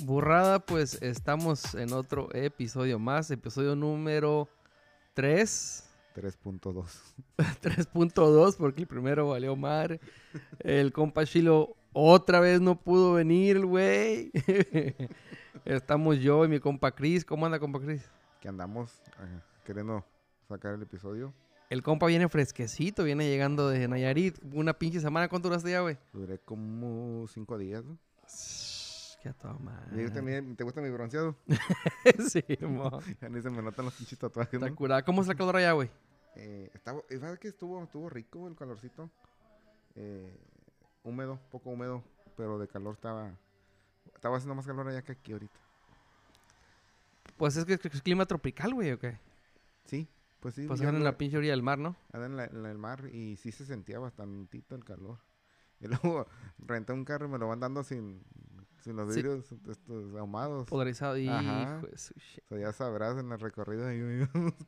Burrada, pues estamos en otro episodio más, episodio número 3. 3.2. 3.2, porque el primero valió madre. El compa Chilo otra vez no pudo venir, güey. Estamos yo y mi compa Chris. ¿Cómo anda, compa Chris? Que andamos eh, queriendo sacar el episodio. El compa viene fresquecito, viene llegando de Nayarit. Una pinche semana. ¿Cuánto duraste ya, güey? Duré como 5 días. ¿no? Qué a toda ¿Y madre. ¿Te, gusta mi bronceado? sí, mo. Ya ni se me notan los pinches tatuajes. Está ¿no? curada. ¿Cómo está el calor allá, güey? Eh, estaba, es verdad que estuvo, estuvo rico el calorcito. Eh, húmedo, poco húmedo, pero de calor estaba. Estaba haciendo más calor allá que aquí ahorita. Pues es que es clima tropical, güey, ¿o qué? Sí, pues sí. Pues en no- la pinche orilla del mar, ¿no? En, la- en el mar y sí se sentía bastantito el calor. Y luego renté un carro y me lo van dando sin, sin los Sí. vidrios estos ahumados. Polarizado. Y hijo de su shit. O sea, ya sabrás en el recorrido ahí,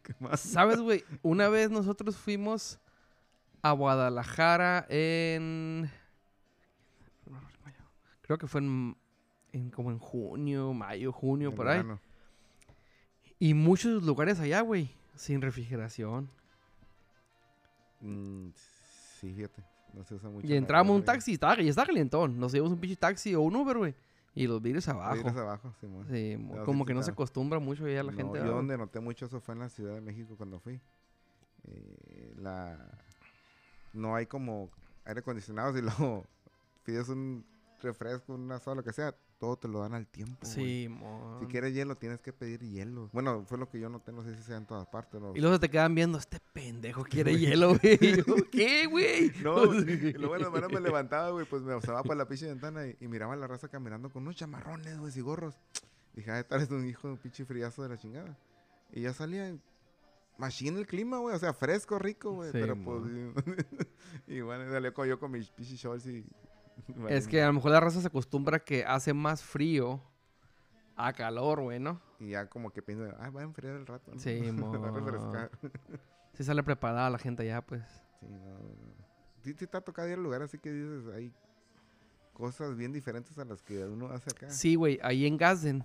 ¿qué más? ¿Sabes, güey? Una vez nosotros fuimos a Guadalajara en... Creo que fue en, en como en junio, mayo, junio, En por ahí. Y muchos lugares allá, güey, sin refrigeración. Mm, sí, fíjate. No se usa mucho. Y entramos la un taxi, estaba, y estaba calientón. Nos llevamos un pinche taxi o un Uber, güey. Y los vidrios abajo. Vidrios abajo, Simón. Sí, mo- como que no se acostumbra mucho ya la No, gente. yo ¿verdad? donde noté mucho eso fue en la Ciudad de México cuando fui. Eh, la... No hay como aire acondicionado. Si luego pides un refresco, una soda, lo que sea, todo te lo dan al tiempo. Sí, mo. Si quieres hielo, tienes que pedir hielo. Bueno, fue lo que yo noté, no sé si sea en todas partes. ¿no? Y luego se te quedan viendo, este pendejo quiere hielo, güey. ¿Qué, güey? No, y luego en la mañana me levantaba, güey, pues me observaba para la pinche ventana y, y miraba a la raza caminando con unos chamarrones, güey, y gorros. Dije, ah, tal es un hijo de un pinche friazo de la chingada. Y ya salía machine el clima, güey, o sea, fresco, rico, güey, Sí, pero pues... y bueno, con- yo con mis pinches shorts y... Es que a lo mejor la raza se acostumbra que hace más frío a calor, güey, ¿no? Y ya como que piensa, ah, va a enfriar el rato, ¿no? Sí, va a refrescar. Sí sale preparada la gente ya, pues. Sí, no. Sí, sí te ha tocado ir al lugar así que dices, hay cosas bien diferentes a las que uno hace acá. Sí, güey, ahí en Gazen.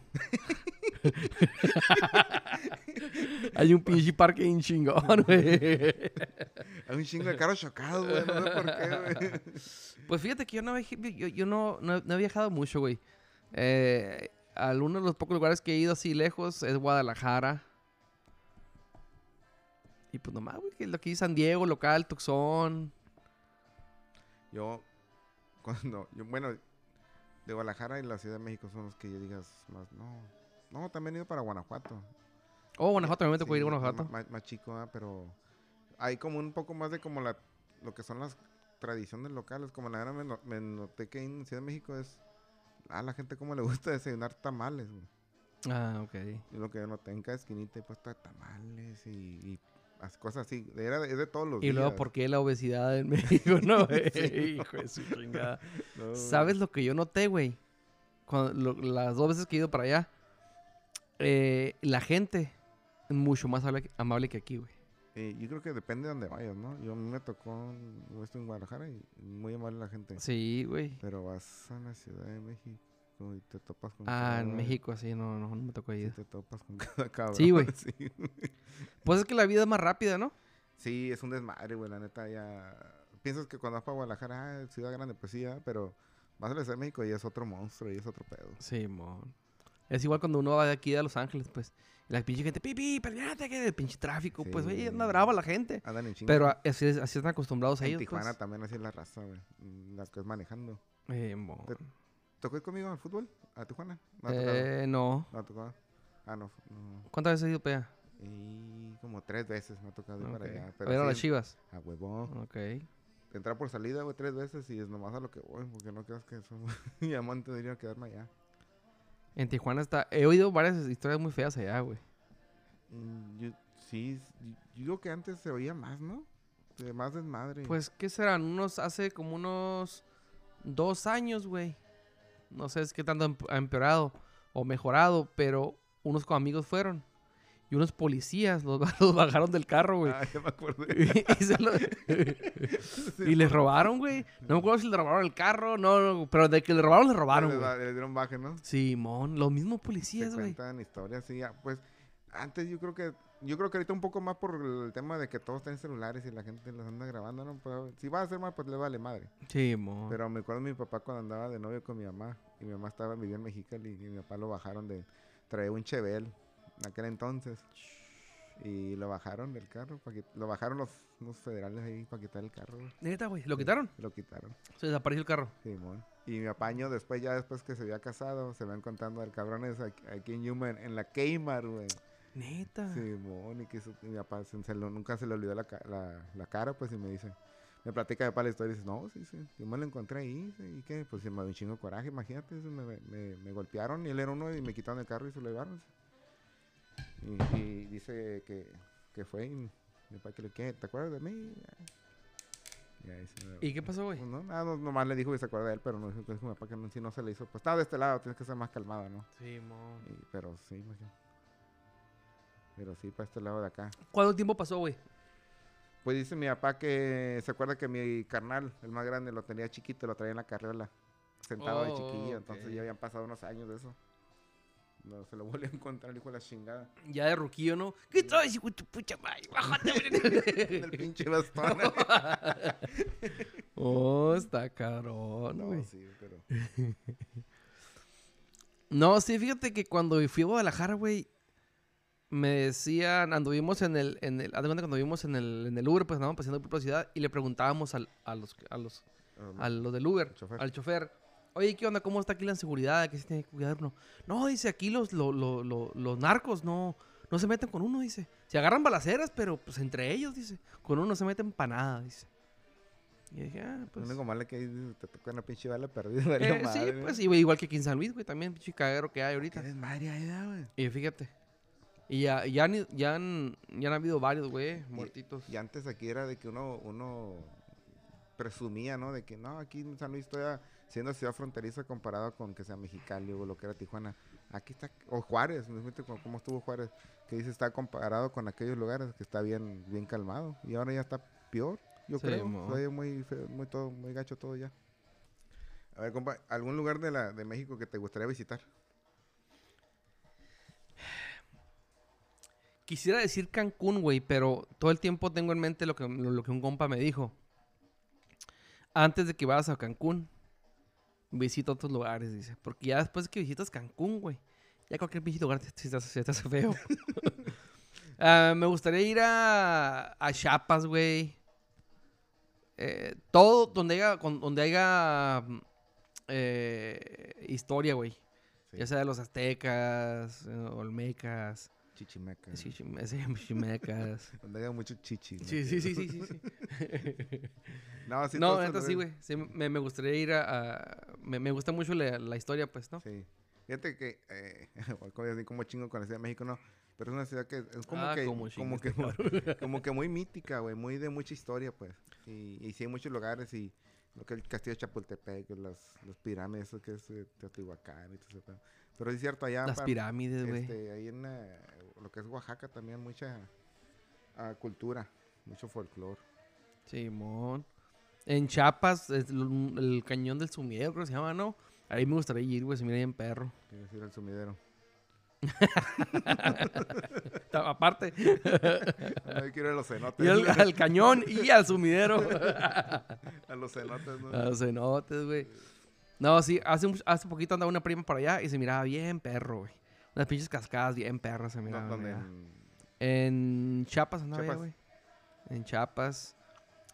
Hay un pinche parque en chingón, güey. Hay un chingo de carros chocados, güey, no sé por qué, güey. Pues fíjate que yo no, he- yo, yo no, no he- no he viajado mucho, güey. Eh, al uno de los pocos lugares que he ido así lejos es Guadalajara. Y pues nomás, güey, lo que San Diego, local, Tucson. Yo, cuando, yo, bueno, de Guadalajara y la Ciudad de México son los que yo digas más, no, no, también he ido para Guanajuato. Oh, Guanajuato, también tocó ir a Guanajuato. Más, más chico, ah, pero hay como un poco más de como la, lo que son las tradiciones locales, como la verdad me, me noté que en Ciudad de México es, a la gente como le gusta desayunar tamales, güey. Ah, ok. Y lo que yo noté en cada esquinita he puesto tamales y, y las cosas así, era de, es de todos los Y días. luego, ¿por qué la obesidad en México? No, güey. Hijo de su chingada. No, ¿Sabes lo que yo noté, güey? Cuando, lo- las dos veces que he ido para allá. Eh, la gente es mucho más amable, que aquí, güey. Eh, yo creo que depende de dónde vayas, ¿no? Yo a mí me tocó, yo estoy en Guadalajara y muy amable la gente. Sí, güey. Pero vas a la Ciudad de México y te topas con Ah, en México, sí, no, no, no me tocó sí ir. te topas con cada cabrón. Sí, güey. Sí, Pues es que la vida es más rápida, ¿no? Sí, es un desmadre, güey, la neta ya... Piensas que cuando vas para Guadalajara, ah, ciudad grande, pues sí, ah, pero vas a la Ciudad de México y es otro monstruo y es otro pedo. Sí, mon. Es igual cuando uno va de aquí a Los Ángeles, pues. Y la pinche gente, pipi, perdónate, que el pinche tráfico. Pues, oye, anda Sí. brava la gente. Andan en chinga. Pero así, es- así están acostumbrados a en ellos, Tijuana pues. también así es la raza, güey. mm, Las que es manejando. Eh, mon. Te- ¿Tocó ir conmigo al fútbol? ¿A Tijuana? No, ha. Eh, no. No, ha tocado. Ah, no. no. ¿Cuántas veces has ido para allá? Y como tres veces me ha tocado ir para allá. A Pero ver a las chivas. A huevón. Ok. Entrar por salida, güey, tres veces y es nomás a lo que voy, porque no creas que soy mi amante de ir a quedarme allá. En Tijuana está. He oído varias historias muy feas allá, güey. Mm, yo, sí, s- yo digo que antes se oía más, ¿no? De más desmadre. Pues, ¿qué serán? Unos, hace como unos dos años, güey. No sé es qué tanto ha emp- ha empeorado o mejorado, pero unos con amigos fueron. y unos policías los, los bajaron del carro, güey. Ah, ya me acordé. y, se lo- y les robaron, güey. No me acuerdo si le robaron el carro, no, no, pero de que le robaron, le robaron, les dieron baje, ¿no? Simón, los mismos policías, güey. cuentan historias, sí. ah, Pues antes yo creo que yo creo que ahorita un poco más por el tema de que todos tienen celulares y la gente los anda grabando, ¿no? Pues, si va a hacer mal, pues le vale madre. Simón. Pero me acuerdo de mi papá cuando andaba de novio con mi mamá. Y mi mamá estaba vivía en Mexicali. Y mi papá lo bajaron de... Traía un Chevel en aquel entonces. Y lo bajaron del carro. pa' que- lo bajaron los, los federales ahí para quitar el carro. Neta, güey. ¿Lo Sí, quitaron? Lo quitaron. Se desapareció el carro. Simón. Y mi apaño después, ya después que se había casado, se van contando el cabrón ese aquí, aquí en Yuma, en, en la Kmart, güey. Neta. Simón, y que mi papá se- se lo- nunca se le olvidó la, la, la cara, pues, y me dice, me platica de papá la historia y dice, no, sí, sí, yo me lo encontré ahí, y qué, pues se me dio un chingo de coraje, imagínate, me, me, me golpearon y él era uno y me quitaron el carro y se lo llevaron. Y, y dice que, que fue y mi papá que le, ¿qué? ¿Te acuerdas de mí? Y ahí se me- ¿Y qué pasó, güey? pues no, nada, no- nomás le dijo que se acuerda de él, pero no dijo que mi papá que no, si no se le hizo. Pues estaba de este lado, tienes que ser más calmado, ¿no? Simón. Y- pero sí, imagínate. Pero sí, para este lado de acá. ¿Cuánto tiempo pasó, güey? Pues dice mi papá que se acuerda que mi carnal, el más grande, lo tenía chiquito, lo traía en la carriola, sentado de Oh, chiquillo. Entonces ok. ya habían pasado unos años de eso. No, se lo volvió a encontrar hijo de la chingada. Ya de ruquillo, ¿no? ¿Qué traes, hijo de tu pucha madre? Bájate, En el pinche bastón. Oh, está cabrón, no, sí, pero. No, sí, fíjate que cuando fui a Guadalajara, güey, me decían, anduvimos en el, en el, cuenta cuando vimos en el, en el Uber, pues andábamos paseando por la ciudad y le preguntábamos al- a los, a los, um, a los del Uber, Chofer. al chofer, oye, ¿qué onda? ¿Cómo está aquí la seguridad? ¿Qué se tiene que cuidar uno? No, dice, aquí los, lo- lo- lo- los narcos no, no se meten con uno, dice. Se agarran balaceras, pero pues entre ellos, dice. Con uno no se meten para nada, dice. Y dije, ah, Lo pues... único malo es que te toca una pinche bala perdida. eh, sí, pues igual que aquí en San Luis, güey, también, pinche caguero que hay ahorita. Eres madre ahí, güey. Y fíjate. Y ya, ya, han, ya, han, ya han habido varios, güey, muertitos. Y antes aquí era de que uno, uno presumía, ¿no? De que no, aquí en San Luis estoy siendo ciudad fronteriza comparado con que sea Mexicali o lo que era Tijuana. Aquí está, o Juárez, cómo estuvo Juárez, que dice está comparado con aquellos lugares que está bien, bien calmado. Y ahora ya está peor, yo Sí, creo. mo. Oye muy feo, muy todo, muy gacho todo ya. A ver, compa, ¿algún lugar de la de México que te gustaría visitar? Quisiera decir Cancún, güey, pero todo el tiempo tengo en mente lo que, lo, que un compa me dijo. Antes de que vayas a Cancún, visita otros lugares, dice. Porque ya después que visitas Cancún, güey, ya cualquier pinche lugar te, te, te hace feo. Ah, me gustaría ir a, a Chiapas, güey. Eh, todo donde haya, donde haya eh, historia, güey. Sí. Ya sea de los aztecas, eh, olmecas, Chichimeca. chichime- sí, chimecas. Donde haya mucho chichi. Sí, sí, sí, sí, sí. No, sí, no, neta sí, güey. Sí, me, me gustaría ir a... a- me, me gusta mucho la, la historia, pues, ¿no? Sí. Fíjate que, eh, como así como chingo con la Ciudad de México, no. Pero es una ciudad que es como Ah, que, como como, que, este muy- como que muy mítica, güey, muy de mucha historia, pues. Y, y sí hay muchos lugares y lo que es el castillo de Chapultepec, las, los pirámides, eso que es Teotihuacán y todo eso. Pero, es cierto, allá Las pirámides, güey. este, ahí en eh, lo que es Oaxaca también mucha ah, cultura, mucho folclore. Simón. En Chiapas, el, el cañón del sumidero, creo que se llama, ¿no? Ahí me gustaría ir, güey, se mira bien perro. Quiero decir el sumidero. Aparte, Ay, quiero ir a los cenotes. ir al, al cañón y al sumidero. a los cenotes, ¿no? a los cenotes, güey. No, sí, hace, un- hace poquito andaba una prima por allá y se miraba bien perro, güey. Unas pinches cascadas bien perras se No, miraban. donde allá. en- Chiapas andaba Chiapas. güey. En Chiapas.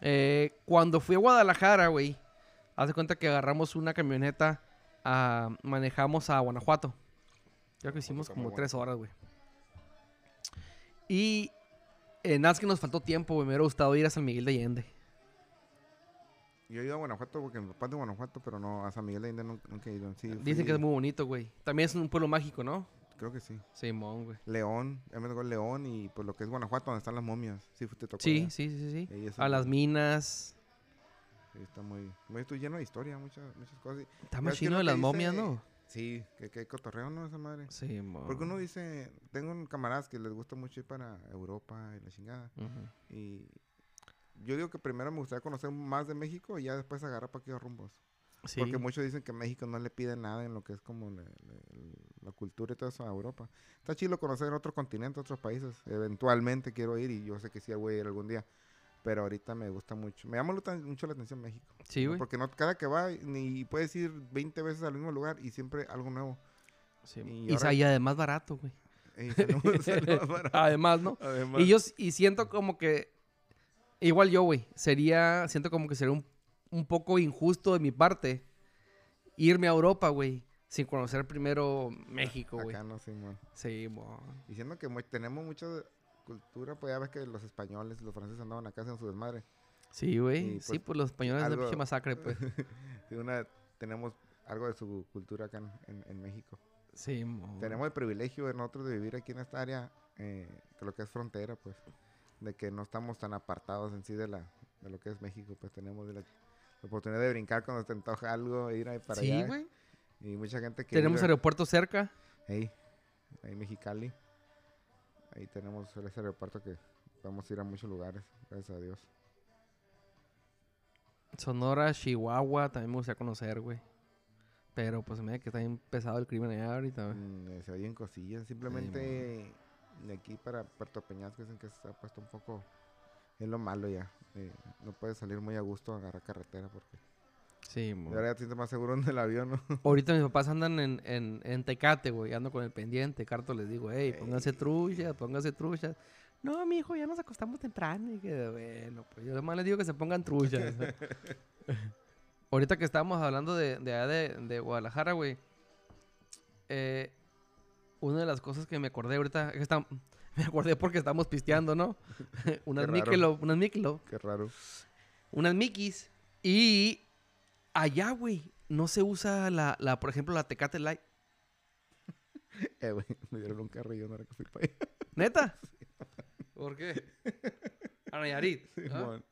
Eh, cuando fui a Guadalajara, güey, haz de cuenta que agarramos una camioneta, a, manejamos a Guanajuato. Creo que hicimos como tres horas, güey. Y eh, nada más que nos faltó tiempo, güey. Me hubiera gustado ir a San Miguel de Allende. Yo he ido a Guanajuato porque mi papá es de Guanajuato, pero no a San Miguel de Allende nunca, nunca he ido. Sí, Dicen que es muy bonito, güey. También es un pueblo mágico, ¿no? Creo que sí. Simón, güey. León, ya me tocó León y pues lo que es Guanajuato, donde están las momias. Sí, te tocó. Sí, allá. sí, sí, sí. Es A las minas. sí, está muy, muy estoy lleno de historia, muchas, muchas cosas. Está más chino de las dice- momias, ¿no? Sí, que, que hay cotorreo, ¿no? Esa madre. Sí, mo. Porque uno dice, tengo un camaradas que les gusta mucho ir para Europa y la chingada. Ujú. Y yo digo que primero me gustaría conocer más de México y ya después agarrar para aquellos rumbos. Sí. Porque muchos dicen que México no le pide nada en lo que es como la, la- la cultura y todo eso a Europa. Está chido conocer otro continente, otros países. Eventualmente quiero ir y yo sé que sí voy a ir algún día. Pero ahorita me gusta mucho. Me llama mucho la atención México. Sí, ¿no? güey. Porque no, cada que va, ni puedes ir 20 veces al mismo lugar y siempre algo nuevo. Sí. y Y, ahora- y además barato, güey. Además, ¿no? Además, Y yo y siento como que igual yo, güey, sería siento como que sería un, un poco injusto de mi parte irme a Europa, güey, sin conocer primero México, güey. acá no, sí, man. Sí, mo. Diciendo que mu- tenemos mucha cultura, pues ya ves que los españoles y los franceses andaban acá en su desmadre. Sí, güey. Sí, pues, pues los españoles de algo- pinche masacre, pues. Sí, una, tenemos algo de su cultura acá en, en- en México. Sí, mo. Tenemos el privilegio de nosotros de vivir aquí en esta área, eh, que lo que es frontera, pues, de que no estamos tan apartados en sí de la de lo que es México, pues tenemos de la, la oportunidad de brincar cuando te antoja algo, ir ahí para Sí, allá. güey. Y mucha gente que Tenemos vive- aeropuerto cerca. Ahí, ahí Mexicali. Ahí tenemos ese aeropuerto que podemos ir a muchos lugares, gracias a Dios. Sonora, Chihuahua, también me gustaría conocer, güey. Pero pues me da que está bien pesado el crimen allá ahorita, güey. Mm, se oyen cosillas. Simplemente de aquí para Puerto Peñasco dicen que se ha puesto un poco. Es lo malo ya. eh, no puedes salir muy a gusto a agarrar carretera porque. Sí. Ahora ya te sientes más seguro en el avión, ¿no? Ahorita mis papás andan en, en, en Tecate, güey. Ando con el pendiente. Carto les digo, hey, pónganse truchas, pónganse truchas. No, mi hijo, ya nos acostamos temprano. Y que, bueno, pues yo además les digo que se pongan truchas. Ahorita que estábamos hablando de, de de, de Guadalajara, güey. eh, una de las cosas que me acordé ahorita, que está- me acordé porque estamos pisteando, ¿no? unas. Michelob, unas Michelob, Qué raro. unas Mickeys. Y allá, güey, no se usa la, la, por ejemplo, la Tecate Light. Eh, güey, me dieron un carrillo ahora que fui para allá. ¿Neta? ¿Por qué? A Nayarit. ¿ah? Simón.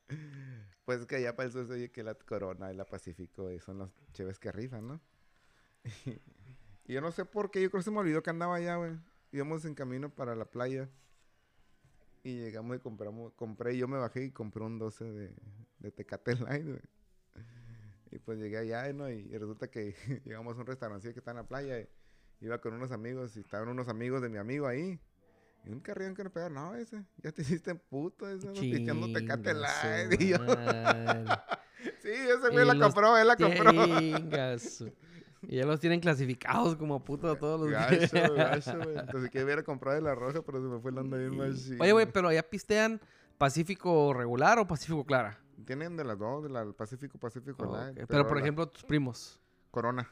Pues es que allá para el sur se oye que la Corona y la Pacífico eh, son las cheves que rifan, ¿no? Y yo no sé por qué, yo creo que se me olvidó que andaba allá, güey. Íbamos en camino para la playa. Y llegamos y compramos, compré, yo me bajé y compré un 12 de, de Tecate Light, güey. Y pues llegué allá, ¿no? Y, y resulta que llegamos a un restaurancillo que está en la playa. y iba con unos amigos y estaban unos amigos de mi amigo ahí. Y un carrillón que nos pegaron, no, ese, ya te hiciste puto, ese, no, Tecate Light. Y yo, sí, ese güey la compró, él la compró. Y ya los tienen clasificados como puto a todos los Gacho, gacho, güey. Entonces que hubiera comprado de la roja, pero se me fue la onda bien machín. Oye, güey, pero allá pistean Pacífico regular o Pacífico Clara. Tienen de las dos, de la Pacífico, Pacífico Oh, Light. ok. Pero, por la ejemplo, tus primos, Corona,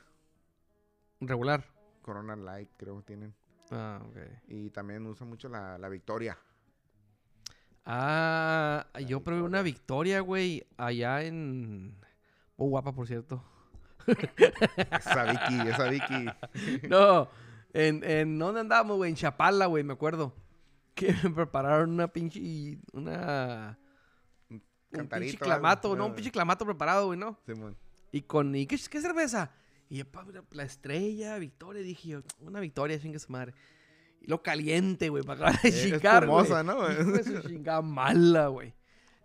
regular. Corona Light creo que tienen. Ah, ok. Y también usan mucho la, la Victoria. Ah, yo probé una victoria, güey, allá en... Muy guapa, por cierto. Esa Vicky, esa Vicky. No, en, en ¿dónde andábamos, güey? En Chapala, güey, me acuerdo. Que me prepararon una pinche, una... Un pinche clamato, algo. no, un pinche clamato preparado, güey, ¿no? Simón. Y con, ¿y qué, qué cerveza? Y yo, la estrella, victoria, dije yo, una victoria, chingue su madre. Y lo caliente, güey, para acabar de Es chingar, güey. espumosa, ¿no? De su chingada mala, güey.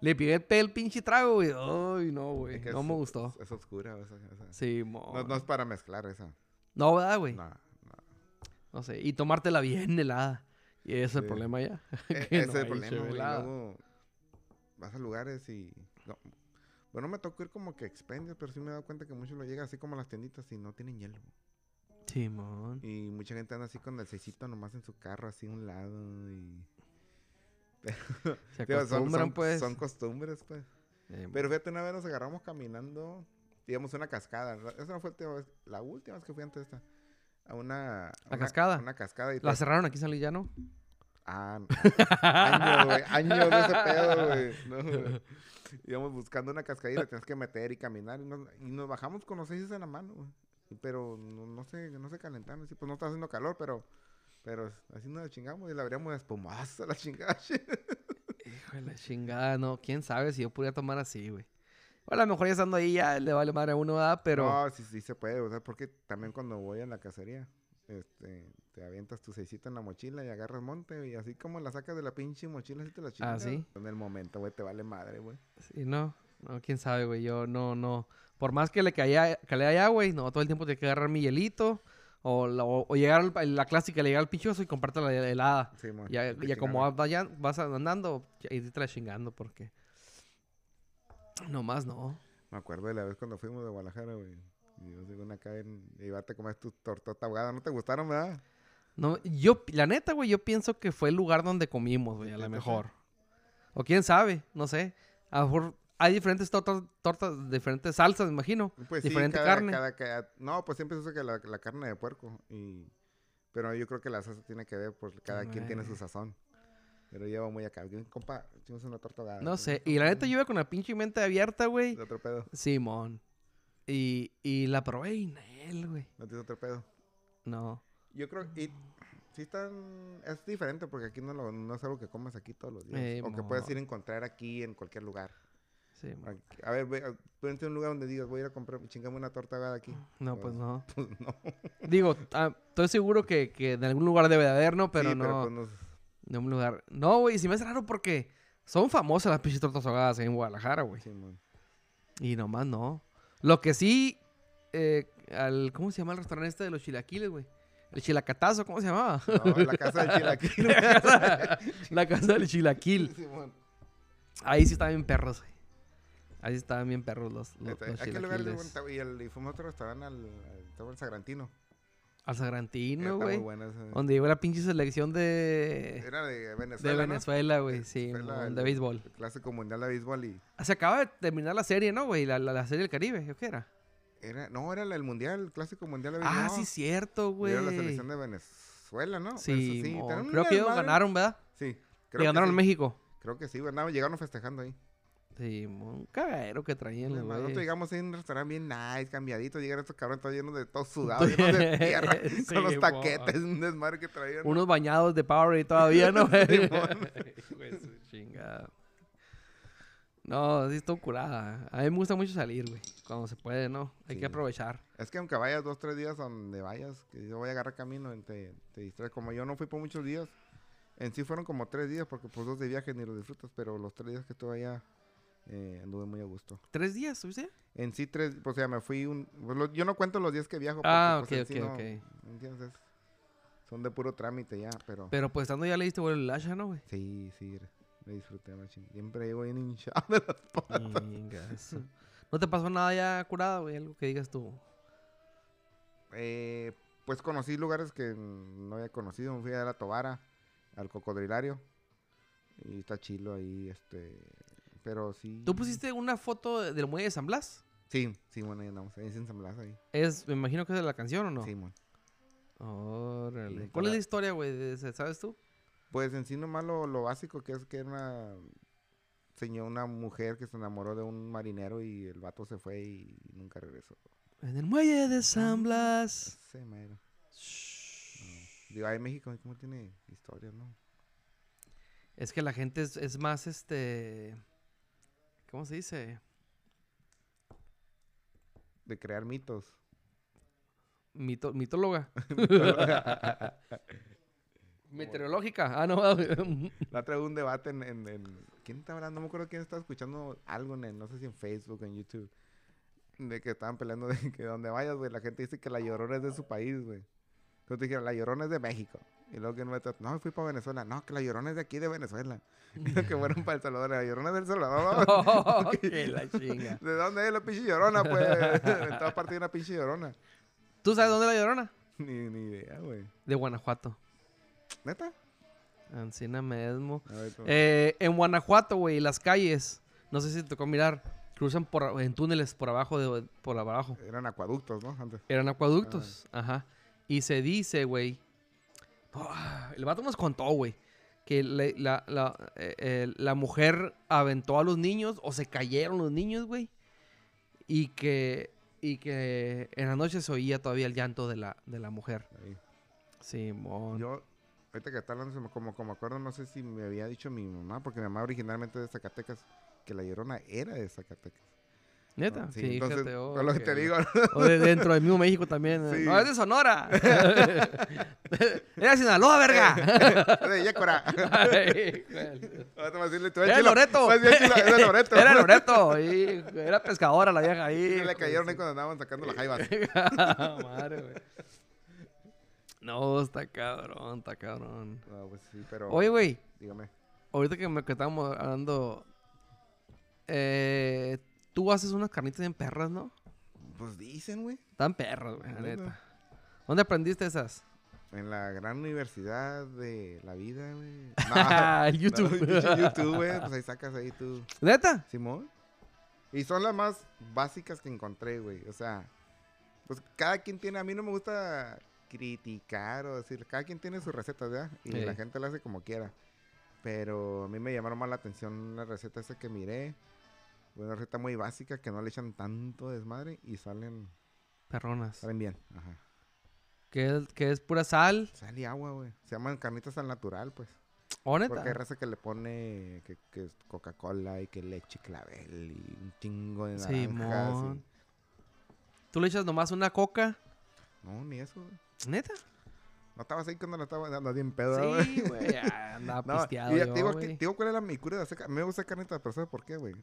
Le pegué el pinche trago, güey. Ay, no, güey. Es que No es- me gustó. Es, es oscura. esa- esa. Sí, mo. No, no es para mezclar esa. No, ¿verdad, güey? No, no. No sé. Y tomártela bien helada. Y ese es el Sí. problema ya. E- ese no es el problema, güey. Luego vas a lugares y... no, Bueno, me tocó ir como que expendios, pero sí me he dado cuenta que muchos lo llegan así como a las tienditas y no tienen hielo. Simón. Y mucha gente anda así con el seisito nomás en su carro, así a un lado y... Se Digo, son- pues. Son costumbres, pues. Eh, Pero fíjate, una vez nos agarramos caminando, digamos, una cascada. Esa no fue la última vez, la última vez que fui antes de esta. A una... ¿La una- cascada? Una cascada. Y La cerraron aquí en San Lillano. Ah, no. años, güey. Años de ese pedo, güey. No, güey. Íbamos buscando una cascadita, tienes que meter y caminar. Y nos, y nos bajamos con los seis en la mano, güey. Pero no, no se, no se calentaron. pues no está haciendo calor, pero, pero así nos la chingamos y la abríamos de espumazo la chingada. Hijo de la chingada, no. ¿Quién sabe si yo pudiera tomar así, güey? O a lo mejor ya estando ahí ya le vale madre a uno, ¿verdad? Pero... No, sí, sí se puede, o sea, porque también cuando voy a la cacería, este, te avientas tu seisito en la mochila y agarras monte, y así como la sacas de la pinche mochila, así te la chingas. ¿sí? En el momento, güey, te vale madre, güey. Sí, no. No, quién sabe, güey. Yo no, no. Por más que le caía, que le haya, güey, no, todo el tiempo tengo que agarrar mi hielito. O, la- o- o llegar al- la clásica, le llegar al pinchoso y comprarte la helada. Sí, Ya, de ya como vas, vaya- vas andando, y te la chingando porque... Nomás no. Me acuerdo de la vez cuando fuimos de Guadalajara, güey. Y yo según acá en... Y a comer tu tortota ahogada. ¿No te gustaron, verdad? no yo, la neta, güey, yo pienso que fue el lugar donde comimos, güey, a lo mejor. O quién sabe, no sé. A lo mejor hay diferentes tortas, tortas diferentes salsas, me imagino. Pues Diferente sí, cada, carne. cada- cada- no, pues siempre se usa que la, la carne de puerco. Y, pero yo creo que la salsa tiene que ver, pues cada quien tiene su sazón. Pero lleva muy acá. Compa, hicimos una torta ahogada. No sé. Y la neta, yo iba con la pinche mente abierta, güey. ¿De otro pedo? Simón. Y, y la probé y él, güey. ¿No tienes otro pedo? No. Yo creo y sí están... Es diferente porque aquí no, lo, no es algo que comes aquí todos los días. Eh, o que puedes ir a encontrar aquí en cualquier lugar. Sí, A ver, ve, a- ponte un lugar donde digas, voy a ir a comprar, chingame una torta ahogada aquí. no, pues no. Pues no. Digo, ah, estoy seguro que, que en algún lugar debe de haber, ¿no? Pero Sí, no. pues no- un lugar. No, güey, si me hace raro porque son famosas las pinches tortas ahogadas en Guadalajara, güey. sí. Y nomás no. Lo que sí, eh, al, ¿cómo se llama el restaurante este de los chilaquiles, güey? El chilacatazo, ¿cómo se llamaba? No, la casa del chilaquil. la casa del chilaquil. Sí, mon. Ahí sí estaban bien perros, güey. Ahí estaban bien perros los, los, Este, los ¿A qué lugar le- y, el, y fuimos a otro restaurante al, al, el Sagrantino. Al Sagrantino, güey. Donde llegó la pinche selección de, Era de de Venezuela, ¿no? Venezuela, güey. Sí, el- de béisbol. El clásico mundial de béisbol y Se acaba de terminar la serie, ¿no, güey? La, la, la serie del Caribe, ¿o qué era? era no era el, mundial, el clásico mundial de béisbol. Ah, sí, cierto, güey. Era la selección de Venezuela, ¿no? Sí, creo que ellos ganaron, ¿verdad? Sí. Le Creo que ganaron sí. a México. Creo que sí, ¿verdad? Llegaron festejando ahí. Sí, un cagadero que traían, los Nosotros llegamos en un restaurante bien nice, cambiadito. Llegaron estos cabrones todos llenos de todos sudados, llenos de tierra, Sí, con los mon. taquetes, un desmadre que traían. Unos bañados de Powerade todavía, ¿no? chingada. No, sí, estoy curada. A mí me gusta mucho salir, güey. Cuando se puede, ¿no? Hay Sí. que aprovechar. Es que aunque vayas dos, tres días donde vayas, que yo voy a agarrar camino, te, te distraes. Como yo no fui por muchos días, en sí fueron como tres días, porque pues dos de viaje ni los disfrutas, pero los tres días que estuve allá eh, anduve muy a gusto. ¿Tres días, ¿subiste? En sí tres, pues, o sea, me fui un... pues, lo- yo no cuento los días que viajo. porque, Ah, pues, ok, sí ok, no- ok. ¿me entiendes? Es- Son de puro trámite ya, pero... Pero pues estando ya le diste vuelo el hacha, ¿no, güey? Sí, sí, me disfruté, machín. Siempre llego bien hinchado de las patas. Eso. ¿No te pasó nada ya curada, güey? Algo que digas tú. Eh, pues conocí lugares que no había conocido. Me fui a la Tobara, al Cocodrilario. Y está chilo ahí, este... Pero sí... ¿Tú pusiste una foto de- del muelle de San Blas? Sí, sí, bueno, ahí andamos. Ahí sin San Blas, ahí. Es, me imagino que es de la canción, ¿o no? Sí, mon. Órale. Sí, ¿Cuál es la historia, güey? ¿Sabes tú? Pues en sí nomás lo, lo básico que es que era una... Señor, una mujer que se enamoró de un marinero y el vato se fue y nunca regresó. En el muelle de San Blas. Sí, mero. No. Digo, ahí México, ¿cómo tiene historia, no? Es que la gente es, es más, este... ¿Cómo se dice? De crear mitos. Mito- mitóloga. Meteorológica. Ah, no. La otra vez un debate en, en, en- ¿Quién está hablando? No me acuerdo quién estaba escuchando algo en, el- no sé si en Facebook, en YouTube. De que estaban peleando de que donde vayas, güey, la gente dice que la Llorona es de su país, güey. Entonces dijeron, la Llorona es de México. Y luego que no, no, fui para Venezuela. No, que la Llorona es de aquí, de Venezuela. Y los que fueron para El Salvador, la Llorona es del Salvador. Oh, que la chinga. ¿De dónde es la pinche Llorona, pues? en toda parte hay una pinche Llorona. ¿Tú sabes dónde es la llorona? Ni, ni idea, güey. De Guanajuato. ¿Neta? Encina mismo. A ver, tú. Eh, en Guanajuato, güey, las calles, no sé si te tocó mirar, cruzan por, en túneles por abajo, de, por abajo. Eran acueductos, ¿no? Antes. Eran acueductos, ajá. Y se dice, güey, ah, el vato nos contó, güey, que le- la, la, eh, eh, la mujer aventó a los niños o se cayeron los niños, güey. Y que, y que en la noche se oía todavía el llanto de la, de la mujer. Ahí. Simón. Yo, ahorita que está hablando, como, como acuerdo, no sé si me había dicho mi mamá, porque mi mamá originalmente es de Zacatecas, que la Llorona era de Zacatecas. Neta, sí, entonces, fíjate, oh, con lo que que- te digo, O de dentro del mismo México también. eh. Sí. No, es de Sonora. Era de Sinaloa, verga. de Yécora. Era Loreto. vas a decir, Es de Loreto. Era Loreto. y Era pescadora la vieja ahí. Sí, le cayeron ahí cuando andaban sacando las jaivas. Madre, güey. No, está cabrón, está cabrón. No, pues sí, pero... Oye, güey, Dígame. ahorita que, me, que estábamos hablando, eh, tú haces unas carnitas en perras, ¿no? Pues dicen, güey. Están perras, güey, la Neta. ¿Dónde aprendiste esas? En la gran universidad de la vida, güey. Ah, No, YouTube. no, YouTube, güey. Pues ahí sacas ahí tú. ¿Neta? Simón. Y son las más básicas que encontré, güey. O sea, pues cada quien tiene, a mí no me gusta criticar o decir, cada quien tiene sus recetas, ¿verdad? Y Sí. la gente la hace como quiera. Pero a mí me llamaron más la atención la receta esa que miré. Una receta muy básica que no le echan tanto desmadre y salen, Perronas. salen bien. Ajá. Que es, que es pura sal. Sal y agua, güey. Se llaman carnitas al natural, pues. ¿O neta? Porque hay raza que le pone que, que es Coca-Cola y que leche clavel y un chingo de naranjas. Simón. ¿Tú le echas nomás una coca? y- No, ni eso, güey. ¿Neta? No estabas ahí cuando la estaba dando bien pedo. Sí, güey. Andaba No, pisteado y yo, te digo, que- güey. te digo cuál es la, mi cura de hacer... Me gusta carnitas, pero ¿sabes por qué, güey?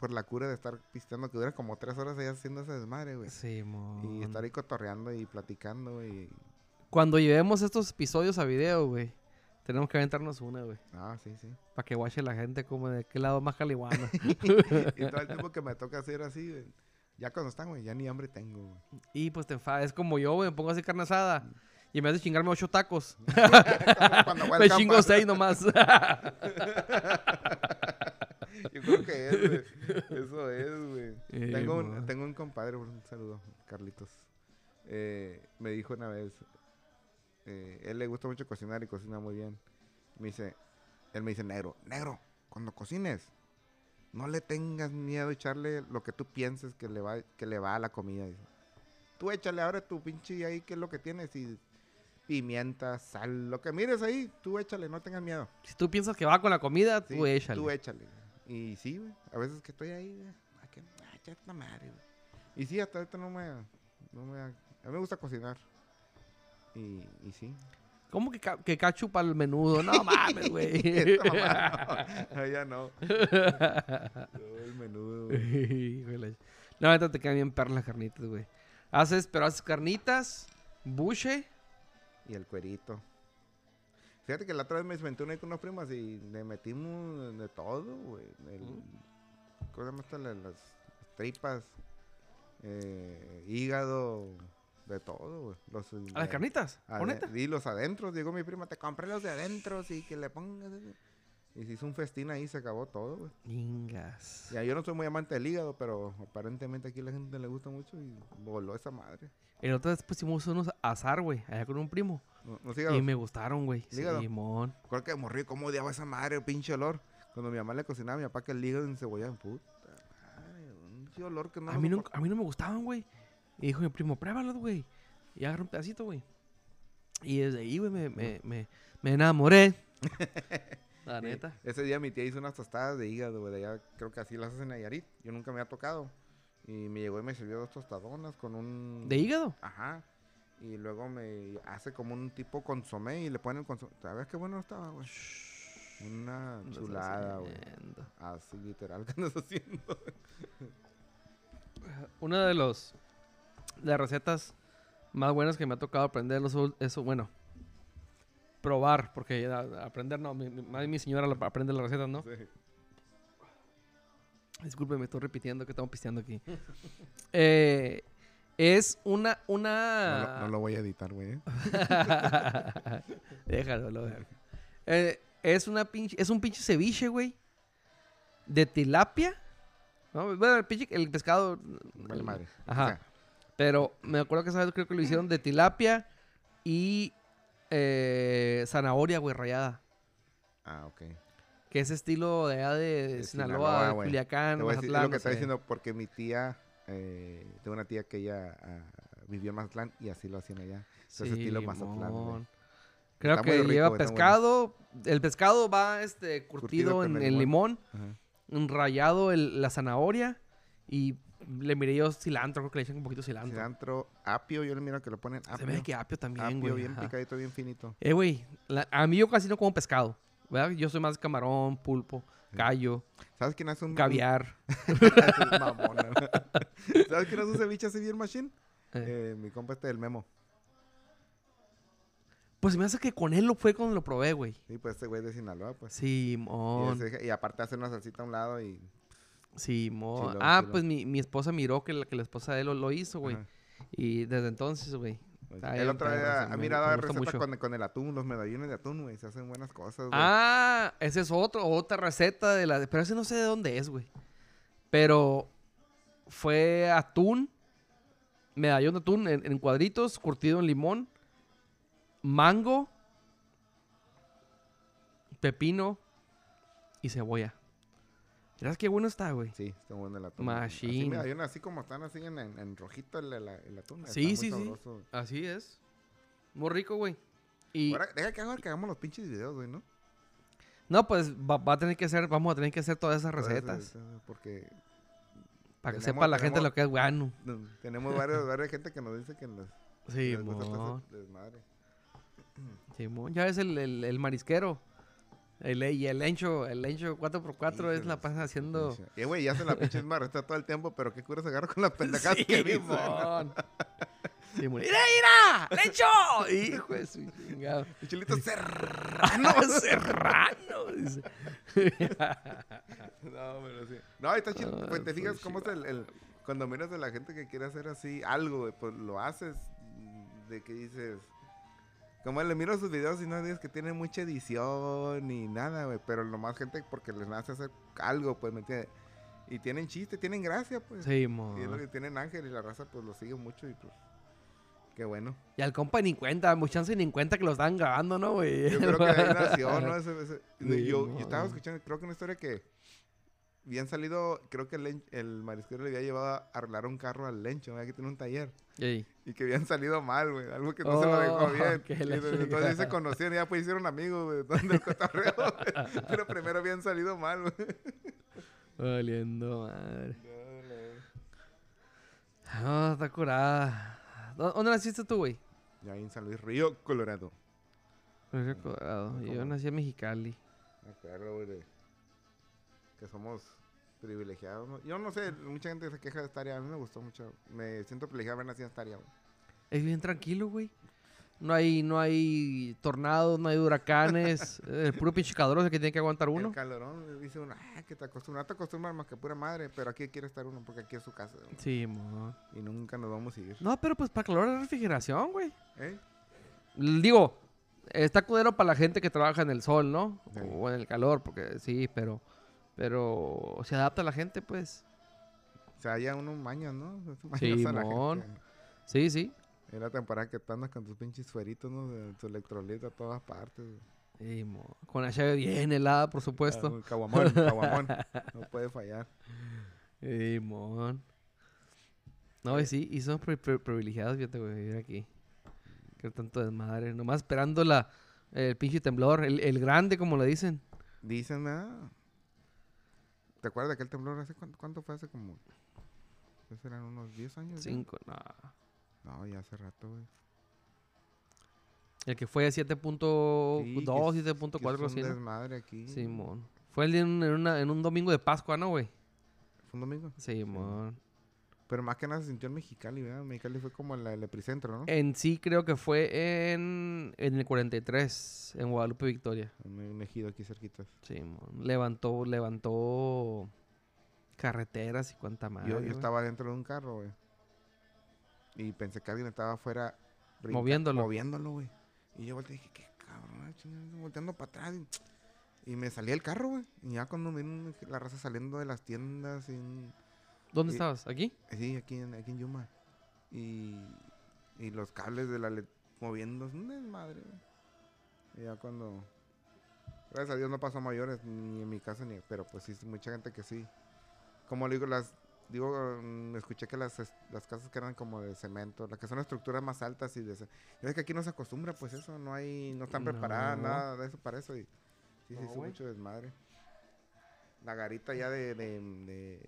Por la cura de estar pisteando, que dura como tres horas ahí haciendo ese desmadre, güey. Simón. Y estar ahí cotorreando y platicando, güey. Cuando llevemos estos episodios a video, güey, tenemos que aventarnos una, güey. Ah, sí, sí. Para que guache la gente como de qué lado más calihuano. y todo el tiempo que me toca hacer así, güey. Ya cuando están, güey, ya ni hambre tengo, güey. y pues te enfadas. Es como yo, güey, me pongo así carne asada. Y en vez de chingarme ocho tacos, me chingo seis nomás. Yo creo que es, güey. Eso es, güey. Eh, tengo, un, tengo un compadre, un saludo, Carlitos. Eh, me dijo una vez, eh, él le gusta mucho cocinar y cocina muy bien. Me dice, él me dice, negro, negro, cuando cocines, no le tengas miedo a echarle lo que tú pienses que le va, que le va a la comida. dice. Tú échale ahora tu pinche ahí, qué es lo que tienes, y pimienta, sal, lo que mires ahí, tú échale, no tengas miedo. si tú piensas que va con la comida, Sí, tú échale. Tú échale. Y sí, güey. A veces que estoy ahí, güey. ah, que- echa esta madre, güey. Y sí, hasta ahorita no me, no me... A mí me gusta cocinar. Y, y sí. ¿Cómo que, ca que cachu para el menudo? No mames, güey. No. Allá no. Todo el menudo, güey. No, ahorita te quedan bien perlas las carnitas, güey. Haces, pero haces carnitas, buche. Y el cuerito. Fíjate que la otra vez me inventé una con unas primas y le metimos de todo, güey. El- ¿Cómo se llama Las tripas, eh, hígado, de todo, güey. Los, ¿A las carnitas? ¿O Ade-? Y los adentros, llegó mi prima, te compré los de adentro, y que le pongas. ese". Y se hizo un festín ahí, se acabó todo, güey. Ingas. Ya, yo no soy muy amante del hígado, pero aparentemente aquí la gente le gusta mucho y voló esa madre. El otro vez pusimos unos azar, güey, allá con un primo. No, no. Y me gustaron, güey. Simón. Recuerdo que morrí, cómo odiaba esa madre, pinche olor. Cuando mi mamá le cocinaba a mi papá que el hígado encebollado, puta madre, un olor que no a, mí no, a mí no me gustaban, güey. Y dijo mi primo, pruébalos, güey. Y agarré un pedacito, güey. Y desde ahí, güey, me, me, me, me enamoré. La neta. Ese día mi tía hizo unas tostadas de hígado, güey, allá, creo que así las hacen en Nayarit. Yo nunca me había tocado. Y me llegó y me sirvió dos tostadonas con un... ¿De hígado? Ajá. Y luego me hace como un tipo consomé y le pone el consomé. ¿Sabes qué bueno estaba, güey? Una chulada, güey. Así literal que andas haciendo. Una de los de las recetas más buenas que me ha tocado aprender eso, eso bueno, probar, porque aprender no, mi, mi- señora aprende las recetas, ¿no? Sí. Disculpe, me estoy repitiendo que estamos pisteando aquí. Eh, es una, una... no lo voy a editar, güey. ¿eh? Déjalo, lo. Eh, es una pinche, es un pinche ceviche, güey. De tilapia. ¿no? Bueno, el pinche, el pescado. Vale madre. Ajá. O sea, Pero me acuerdo que esa vez creo que lo hicieron de tilapia y eh, zanahoria, güey, rayada. ah, ok. Que es estilo de allá de, De Sinaloa, Sinaloa, de güey. Culiacán, Te voy a decir Mazatlán, lo que no está sé. diciendo porque mi tía, eh, tengo una tía que ella ah, vivió en Mazatlán y así lo hacían allá. Ese estilo Mazatlán, güey. Creo Está muy que rico, lleva güey, está bueno. pescado. El pescado va este curtido, Curtido con en el limón. Ajá. rayado el- la zanahoria y le miré yo cilantro, creo que le echan un poquito de cilantro. Cilantro, apio, yo le miro que lo ponen apio. Se ve que apio también, apio güey. bien ajá. picadito, bien finito. Eh, güey, la- a mí yo casi no como pescado, ¿verdad? Yo soy más camarón, pulpo, Sí. callo, ¿Sabes quién hace un... caviar. Mamona. ¿Sabes quién hace un ceviche así bien machine? Eh, Eh, mi compa este del Memo. Pues me hace que con él lo fue cuando lo probé, güey. Sí, pues este güey de Sinaloa, pues. Y, ese- y aparte hace una salsita a un lado y... Simón. Chilo, ah, pues mi, mi esposa miró que la, que la esposa de él lo, lo hizo, güey. Ajá. Y desde entonces, güey. Otro día perro, ha mirado receta con, con el atún, los medallones de atún, güey. Se hacen buenas cosas, güey. Ah, ese es otro, otra receta de la... Pero ese no sé de dónde es, güey. Pero fue atún, medallón de atún en, en cuadritos, curtido en limón, mango, pepino y cebolla. Mirás qué bueno está, güey. Sí, está bueno el atún. Machine. Así, medallón, así como están así en, en, en rojito el, el- el atún. está Sí, muy sí, sí. sabroso. Así es. Muy rico, güey. Y... Ahora, deja que, haga- que hagamos los pinches videos, güey, ¿no? No, pues va, va a tener que hacer, vamos a tener que hacer todas esas recetas. Porque Para que tenemos- sepa la gente tenemos- lo que es guano. no, tenemos varios, varias gente que nos dice que les, Sí, les gusta desmadre. Simón, ya el, el, el marisquero. El, y el lencho, el lencho 4x4 es la pasa haciendo. Y güey, ya hacen la pinche misma receta todo el tiempo, pero qué cura se agarra con las pendejadas que. Simón. ¡Mira, mira! ¡Lencho! Hijo de su chingado. El chilito serrano. Serrano. dice. No, pero sí. No, está chido. Pues te fijas cómo es el, el- Cuando miras a la gente que quiere hacer así algo, pues lo haces de que dices... Como le miro sus videos y no dices que tiene mucha edición ni nada, güey. Pero nomás gente porque les nace hacer algo, pues, ¿me entiendes? Y tienen chiste, tienen gracia, pues. Y es lo Simón. que tienen Ángel y la raza, pues, lo sigue mucho y pues... Qué bueno. Y al compa ni cuenta, mucha chance ni en cuenta que lo estaban grabando, ¿no, güey? Yo creo que ahí nació, ¿no? Ese- ese- Sí, yo, mo. yo estaba escuchando, creo que una historia que bien salido, creo que el, el marisquero le había llevado a arreglar un carro al lencho, ¿verdad? que tiene un taller, Ey. y que habían salido mal, güey, algo que no se lo dejó Oh, bien. que Y entonces se conocieron, y ya pues hicieron amigos, güey, donde el cotorreo, güey. pero primero habían salido mal, güey. Valiendo madre. No, está curada. ¿Dó- ¿Dónde naciste tú, güey? Ya en San Luis Río, Colorado. Río Colorado. Yo nací en Mexicali. Me acuerdo, güey, que somos privilegiados, ¿no? Yo no sé, mucha gente se queja de esta área, a mí me gustó mucho, me siento privilegiado haber nacido en güey. Es bien tranquilo, güey. No hay, no hay tornados, no hay huracanes. el puro pinche calor es el que tiene que aguantar uno. El calorón, dice uno, ah, que te acostumbras, te acostumbras más que pura madre, pero aquí quiere estar uno porque aquí es su casa Sí, mo. y nunca nos vamos a ir. No, pero pues para calor es refrigeración, güey. ¿Eh? Digo, está cudero para la gente que trabaja en el sol, ¿no? Sí. O en el calor, porque sí, pero... Pero se adapta a la gente, pues. O sea, ya uno maña, ¿no? La gente. Sí, sí. Es la temporada que andas con tus pinches sueritos, ¿no? De tu electrolito a todas partes. Sí. Con la llave bien helada, por Ah, supuesto. un Caguamón, caguamón. No puede fallar. Sí, mon. No, y sí, y somos pri- pri- privilegiados, fíjate, güey, vivir aquí. Que tanto desmadre. Nomás esperando la, el pinche temblor, el, el grande, como le dicen. Dicen, ah. ¿Te acuerdas de aquel temblor? ¿Hace cuánto, cuánto fue? Hace como... ¿Qué serán? ¿Unos 10 años? ya? Cinco, no. No, ya hace rato, güey. El que fue 7.2, Sí, es- 7.4, que es un así, desmadre aquí. Simón. Fue el día en, una- en un domingo de Pascua, ¿no, güey? ¿Fue un domingo? Simón. Pero más que nada se sintió en Mexicali, ¿verdad? Mexicali fue como el, el epicentro, ¿no? En sí creo que fue en, en el 43, en Guadalupe, Victoria. Un, un ejido aquí cerquitas. Simón. Levantó, levantó carreteras y cuánta madre. yo, estaba dentro de un carro, güey. Y pensé que alguien estaba afuera brinca- Moviéndolo. Moviéndolo, güey. Y yo volteé y dije, qué cabrón, ah, chingada, volteando para atrás. Y, y me salí del carro, güey. Y ya cuando vi la raza saliendo de las tiendas, y ¿Dónde y- estabas? ¿Aquí? sí, aquí en, aquí en Yuma. Y, y los cables de la LED moviéndose, un desmadre, güey. Y ya cuando... Gracias a Dios no pasó a mayores, ni en mi casa, ni... Pero pues sí, mucha gente que sí. Como le digo, las... Digo, mm, escuché que las, es- las casas que eran como de cemento, las que son estructuras más altas y de... es que aquí no se acostumbra, pues eso, no hay... No están preparadas, No. nada de eso para eso y... Sí, hizo güey. mucho desmadre. La garita ya de... de, de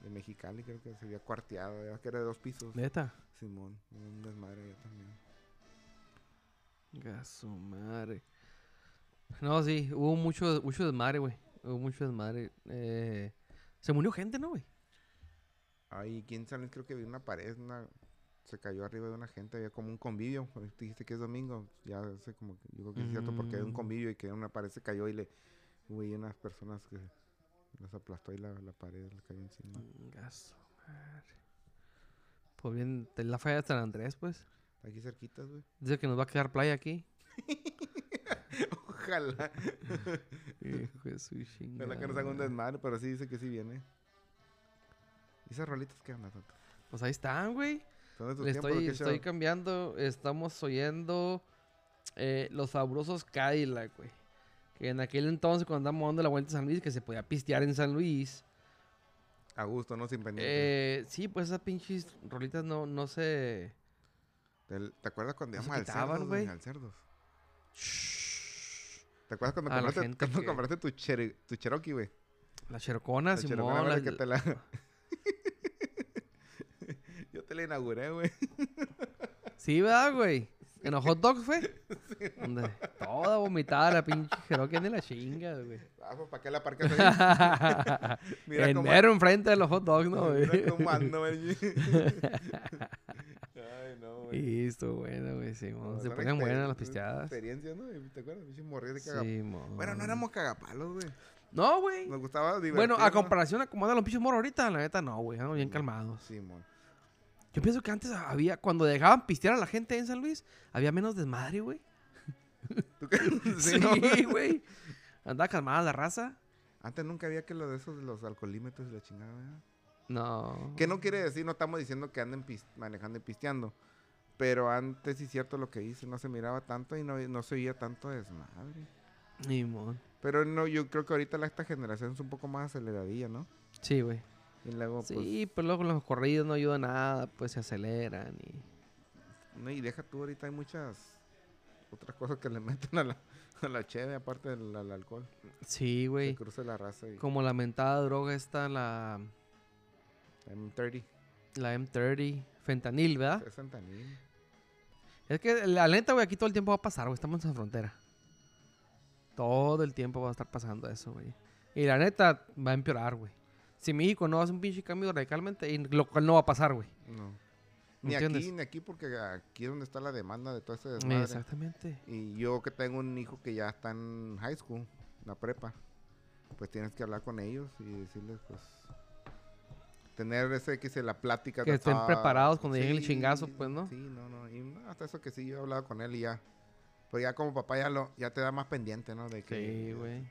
de Mexicali, creo que se había cuarteado, ya que era de dos pisos. Neta. Simón, un desmadre ya también. Gaso madre. No, sí, hubo mucho, mucho desmadre, güey. Hubo mucho desmadre. Eh, se murió gente, ¿no, güey? En San Luis creo que vi una pared, una, se cayó arriba de una gente, había como un convivio. ahorita Dijiste que es domingo, ya sé como que yo creo que es cierto porque hay un Mm. convivio y que una pared se cayó y le ahí unas personas que las aplastó y la, la pared le cayó encima. Gaso madre. Pues bien, de la falla de San Andrés, pues. Aquí cerquitas, güey. Dice que nos va a quedar playa aquí. Ojalá. Hijo de su Ojalá que nos haga un chingada. desmadre, pero sí dice que sí viene. ¿Y esas rolitas qué onda, tonto? Pues ahí están, güey. ¿Son de tu Le estoy, estoy cambiando. Estamos oyendo eh, los fabulosos Cadillac, güey. En aquel entonces, cuando andamos dando la vuelta a San Luis, que se podía pistear en San Luis. A gusto, ¿no? Sin pendiente. Eh, sí, pues esas pinches rolitas no, no se. ¿Te acuerdas cuando íbamos al Cerdos, güey. Al Cerdos. ¿Te acuerdas cuando compraste, gente cuando que- compraste tu, Cherokee, güey? La Cherocona, La Simón. Cherokee, la- la que te la... Yo te la inauguré, güey. Sí, ¿verdad, güey? En los hot dogs, fue. Donde toda vomitada la pinche Cherokee ni la chinga, güey. Ah, pues, ¿para qué la aparcas ahí? Mira en cómo- mero enfrente de los hot dogs, ¿no, güey? Mira cómo ando, güey. Ay, no, güey. Y esto, bueno, güey, Simón. No, Se ponían buenas las pisteadas. ¿no? Morrillos de cagap- Simón. Bueno, no éramos cagapalos, güey. No, güey. Nos gustaba. Bueno, a comparación a cómo andan los pinches moros ahorita, la neta no, güey. Andan bien calmados. Simón. Yo pienso que antes había, cuando dejaban pistear a la gente en San Luis, había menos desmadre, güey. Sí, ¿no? güey. Andaba calmada la raza. Antes nunca había que lo de esos de los alcoholímetros y la chingada, ¿verdad? No. Que no quiere decir, no estamos diciendo que anden pis- manejando y pisteando. Pero antes sí es cierto lo que dice, no se miraba tanto y no, no se oía tanto desmadre. Ni mon. Pero no, yo creo que ahorita la, esta generación es un poco más aceleradilla, ¿no? Sí, güey. Y luego, pues, Sí, pero luego los corridos no ayudan nada, pues se aceleran y... no, y deja tú, ahorita hay muchas otras cosas que le meten a la, a la cheve, aparte del al alcohol. Sí, güey. cruza la raza y Como la mentada droga esta, la, M30. la M30, fentanil, ¿verdad? Es fentanil. Es que la neta, güey, aquí todo el tiempo va a pasar, güey. Estamos en frontera. Todo el tiempo va a estar pasando eso, güey. Y la neta va a empeorar, güey. Si México no hace un pinche cambio radicalmente, y lo cual no va a pasar, güey. No. ¿Me Ni entiendes? aquí, ni aquí, porque aquí es donde está la demanda de todo este desmadre. Exactamente. Y yo que tengo un hijo que ya está en high school, la prepa, pues tienes que hablar con ellos y decirles, pues, tener ese que se la plática. Que estén ah, preparados cuando llegue el chingazo, pues, ¿no? Sí, no, no. Y no, hasta eso que sí, yo he hablado con él y ya. Pues ya como papá ya lo, ya te da más pendiente, ¿no? De que Sí, güey.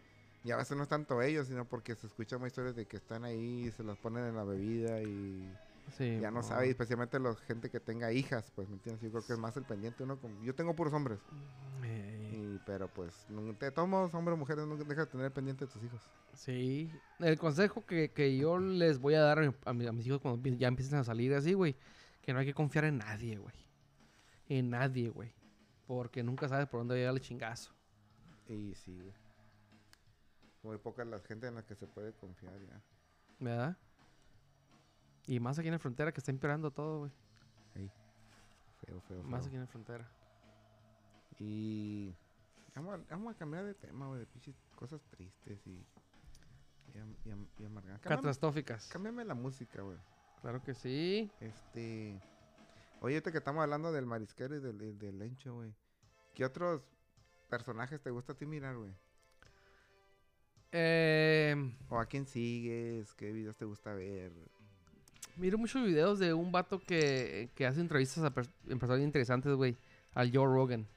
Y a veces no es tanto ellos, sino porque se escuchan más historias de que están ahí y se las ponen en la bebida y Sí, ya no sabe, especialmente la gente que tenga hijas, pues, ¿me entiendes? Yo creo que es más el pendiente uno. Con, yo tengo puros hombres. Ey, Y, pero pues, todos modos, hombres o mujeres, no deja de tener pendiente de tus hijos. Sí. El consejo que, que yo les voy a dar a, mi- a mi- a mis hijos cuando ya empiecen a salir así, güey, que no hay que confiar en nadie, güey. En nadie, güey. Porque nunca sabes por dónde va a llegar el chingazo. Y sí, güey. Muy pocas las gente en las que se puede confiar ya. ¿Verdad? Y más aquí en la frontera que está empeorando todo, güey. Feo, feo, Más feo. aquí en la frontera. Y vamos a, vamos a cambiar de tema, güey, de pinches cosas tristes y, y, y, y amargadas. Catastróficas. cámbiame la música, güey. Claro que sí. Este. Oye, que estamos hablando del marisquero y del, del lencho, güey. ¿Qué otros personajes te gusta a ti mirar, güey? Eh, ¿O a quién sigues? ¿Qué videos te gusta ver? Miro muchos videos de un vato que, que hace entrevistas a personas interesantes, güey. Al Joe Rogan.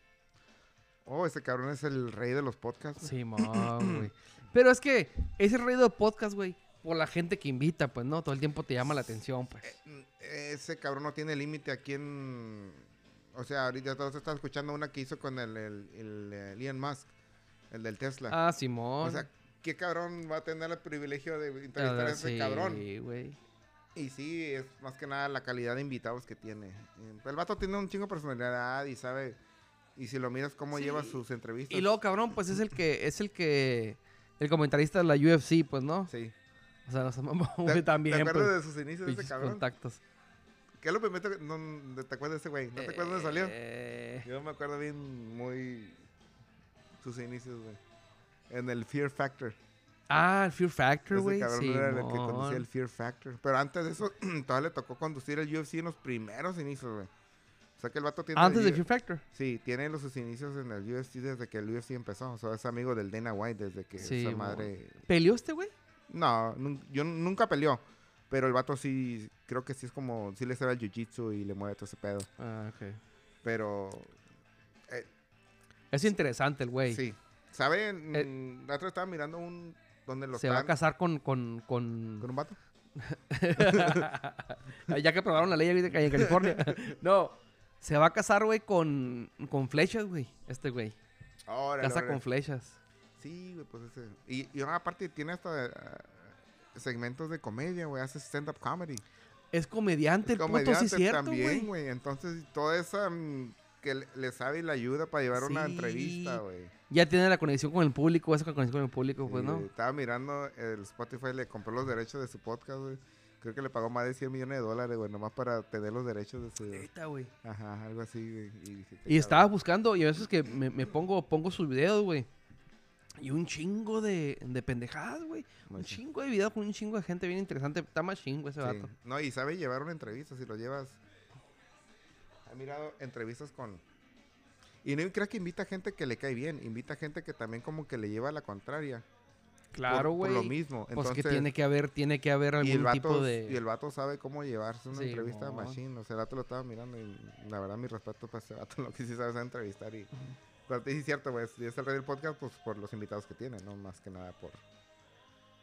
Oh, ese cabrón es el rey de los podcasts. Sí, güey. Pero es que ese rey de podcast, güey, por la gente que invita, pues, ¿no? Todo el tiempo te llama la atención, pues. Mm, Ese cabrón no tiene límite aquí en. O sea, ahorita todos están escuchando una que hizo con el, el, el, eh, Elon Musk, el del Tesla. Ah, Simón. o sea, ¿qué cabrón va a tener el privilegio de entrevistar a ese sí, cabrón? güey. Y sí, es más que nada la calidad de invitados que tiene. Eh, El vato tiene un chingo de personalidad y sabe. Y si lo miras cómo Sí. lleva sus entrevistas. Y luego, cabrón, pues es el que, es el que, el comentarista de la UFC, pues, ¿no? Sí. O sea, no se mamó, ¿Te, güey, también. ¿Te acuerdas pues, de sus inicios de ese cabrón? contactos. ¿Qué es lo primero que no, te acuerdas de ese güey? ¿No te acuerdas dónde salió? Eh, Yo me acuerdo bien muy sus inicios, güey. En el Fear Factor. Ah, el Fear Factor, Ese güey. cabrón Sí, era el que conducía el Fear Factor. Pero antes de eso, todavía le tocó conducir el UFC en los primeros inicios, güey. O sea que el vato tiene... Antes de Fear Factor. Sí, tiene los, sus inicios en el UFC desde que el UFC empezó. O sea, es amigo del Dana White desde que Sí, esa madre... ¿Peleó este, güey? No, yo nunca peleó. Pero el vato sí, creo que sí es como... Sí le sabe el jiu-jitsu y le mueve todo ese pedo. Ah, ok. Pero... Es interesante el güey. Sí. ¿Saben? La otra estaba mirando un... Lo Se va a casar con... con, con... ¿Con un vato? ya que aprobaron la ley en California. no. Se va a casar, güey, con, con flechas, güey. Este güey. Órale, Casa órale. con flechas. Sí, güey, pues ese. Y, y ahora aparte tiene hasta ah, segmentos de comedia, güey. Hace stand-up comedy. Es comediante, Es el puto, sí es cierto, también, güey. Entonces, toda esa mm, que le, le sabe y le ayuda para llevar una entrevista, güey. Ya tiene la conexión con el público, esa conexión con el público, pues, Sí, ¿no? Estaba mirando, el Spotify le compró los derechos de su podcast, güey. Creo que le pagó más de 100 millones de dólares, güey, nomás para tener los derechos de su... Neta, güey. Ajá, algo así, güey. Y, dije, Y estaba buscando, y a veces que me, me pongo, pongo sus videos, güey. Y un chingo de, de pendejadas, güey. Un chingo de videos con un chingo de gente bien interesante. Está más chingo ese Sí. vato. No, y sabe llevar una entrevista si lo llevas. He mirado entrevistas con. Y no creo que invita gente que le cae bien, invita gente que también como que le lleva a la contraria. Claro, güey. Por, lo mismo. Pues Entonces, que tiene que haber, tiene que haber y el, algún vato, tipo de... y el vato sabe cómo llevarse una Sí, entrevista mo. machine. O sea, el vato lo estaba mirando y la verdad mi respeto para ese vato, lo que sí sabe es entrevistar. Y, pero sí es cierto, güey, si es el rey del podcast, pues por los invitados que tiene, no más que nada por...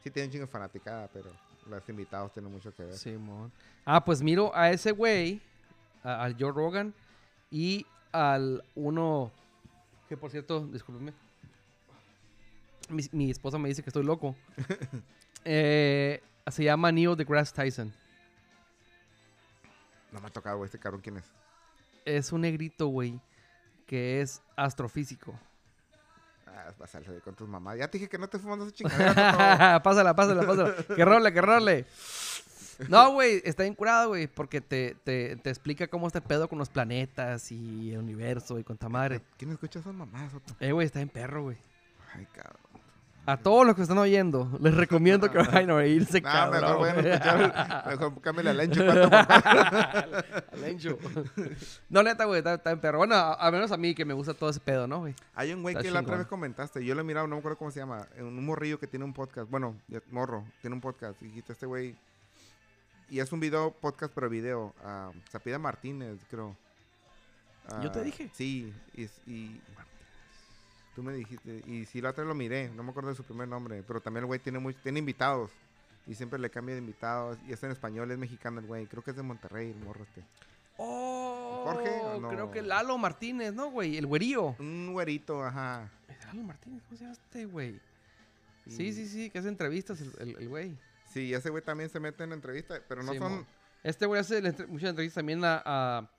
Sí tiene un chingo de fanaticada, pero los invitados tienen mucho que ver. Simón. Ah, pues miro a ese güey, a- al Joe Rogan, y al uno, que por cierto, discúlpeme, mi, mi esposa me dice que estoy loco. Eh, se llama Neil deGrasse Tyson. No me ha tocado, güey, este cabrón, ¿quién es? Es un negrito, güey, que es astrofísico. Ah, vas a salir con tus mamás. Ya te dije que no te fumas esa chingadera. pásala, pásala, pásala. que role, que role. No, güey, está bien curado, güey, porque te, te, te explica cómo está el pedo con los planetas y el universo y con ta madre. ¿Quién escucha esas mamás? Eh, güey, está en perro, güey. Ay, cabrón. A todos los que están oyendo, les recomiendo que vayan a oírse, No, cabrón. mejor vayan a escuchar. Mejor cámbiale al cuatro. Al Encho. No, neta, güey, está, está en perro. Bueno, a, a menos a mí que me gusta todo ese pedo, ¿no, güey? Hay un güey que la otra vez comentaste. Yo lo he mirado, no me acuerdo cómo se llama. Un morrillo que tiene un podcast. Bueno, morro, tiene un podcast. Y dijiste, este güey. Y es un video, podcast, pero video. se pide Martínez, creo. Yo te Ah, dije. Sí, y, y- tú me dijiste. Y sí, la otra lo miré. No me acuerdo de su primer nombre. Pero también el güey tiene, muy, tiene invitados. Y siempre le cambia de invitados. Y es en español, es mexicano el güey. Creo que es de Monterrey, el morro este. Oh, ¿Jorge o no? creo que Lalo Martínez, ¿no, güey? El güerío. Un güerito, ajá. Lalo Martínez, ¿cómo se llama este, güey? Sí, sí, sí, que hace entrevistas el- el el güey. Sí, ese güey también se mete en entrevistas. Pero no Sí, son. mo. Este güey hace muchas entrevistas también a, a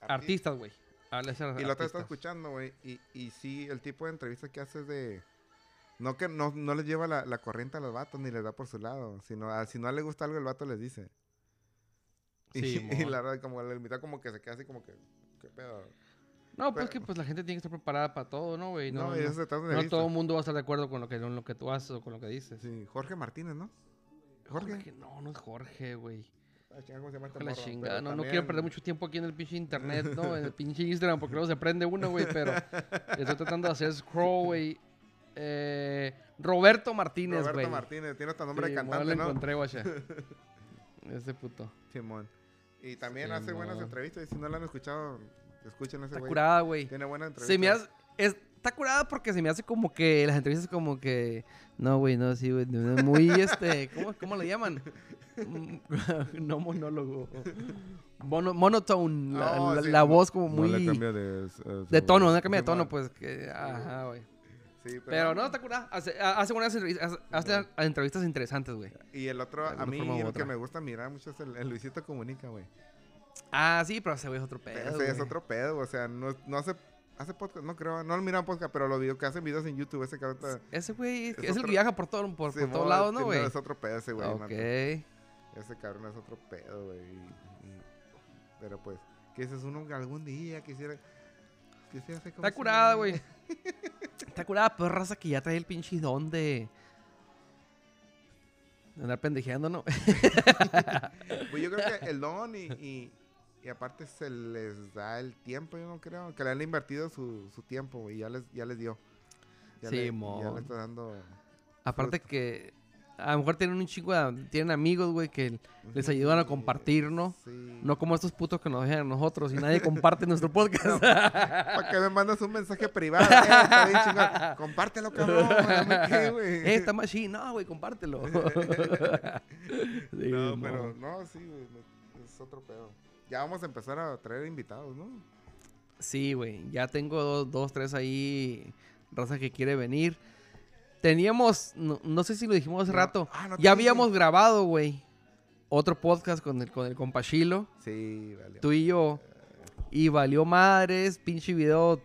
artistas, güey. Y la otra está escuchando, güey. Y, y sí, el tipo de entrevista que hace es de. No que no, no les lleva la, la corriente a los vatos ni les da por su lado. Sino a- si no le gusta algo, el vato les dice. Sí, y la verdad, como la invita como que se queda así como que. ¿Qué pedo? No, pues que pues la gente tiene que estar preparada para todo, ¿no, güey? No, No, no, no todo el mundo va a estar de acuerdo con lo que, con lo que tú haces o con lo que dices. Sí, Jorge Martínez, ¿no? Jorge. Jorge, no, no es Jorge, güey. Chinga, ¿cómo se llama este Con la chingada. No, no quiero perder mucho tiempo aquí en el pinche internet, ¿no? En el pinche Instagram, porque luego se prende uno, güey, pero estoy tratando de hacer scroll, güey. Eh, Roberto Martínez, Roberto güey. Martínez, tiene hasta nombre Sí, de cantante, lo ¿no? encontré, guacha. Ese puto. Simón. Y también hace buenas entrevistas. Y si no la han escuchado, escuchen ese güey. curada, güey. Tiene buena entrevista. Se me hace... es- está curada porque se me hace como que las entrevistas como que... No, güey, no, sí, güey. no, no, Muy, este... ¿Cómo, cómo le llaman? Mm, no monólogo. Mono, monotone. La, Oh, la- sí, la no- voz como No muy... le cambia de... de tono, no cambia de tono, pues que... Ajá, güey. Sí, Pero no, está curada. Hace, hace buenas entrevistas, hace, hace entrevistas interesantes, güey. Y el otro, a mí, el otra. que me gusta mirar mucho es el, el Luisito Comunica, güey. Ah, sí, pero ese güey es otro pedo, Ese es otro pedo, o sea, no, no hace Hace podcast, no creo, no lo miran podcast, pero lo vio que hacen videos en YouTube. Ese cabrón está- Ese güey es, Es es el que viaja por, todo, por, todos lados, ¿no, güey? Es otro pedo ese güey. Ok. mato. Ese cabrón es otro pedo, güey. Pero pues, que ese es uno que algún día quisiera. quisiera hacer como Está curada, güey. Está curada, pero raza que ya trae el pinche don de... de andar pendejeando, ¿no? Pues yo creo que el don y, y, y aparte se les da el tiempo, yo no creo. Que le han invertido su, su tiempo, güey. Ya les, ya les dio. Ya le, ya le está dando. Aparte Fruto. que a lo mejor tienen un chingo. Tienen amigos, güey, que les ayudan a Sí, compartir, ¿no? Sí. No como estos putos que nos dejan a nosotros y nadie comparte nuestro podcast. Para que me mandas un mensaje privado, eh, está bien. Compártelo, cabrón. qué, güey. eh, está más. No, güey, compártelo. Sí, No, pero no, sí, güey. Es otro pedo. Ya vamos a empezar a traer invitados, ¿no? Sí, güey. Ya tengo dos, dos, tres ahí. Raza que quiere venir. Teníamos, no, no sé si lo dijimos hace No. rato. Ah, no ya dije. habíamos grabado, güey. Otro podcast con el, con el compa Chilo, Sí, vale. Tú y yo. Y valió madres, pinche video.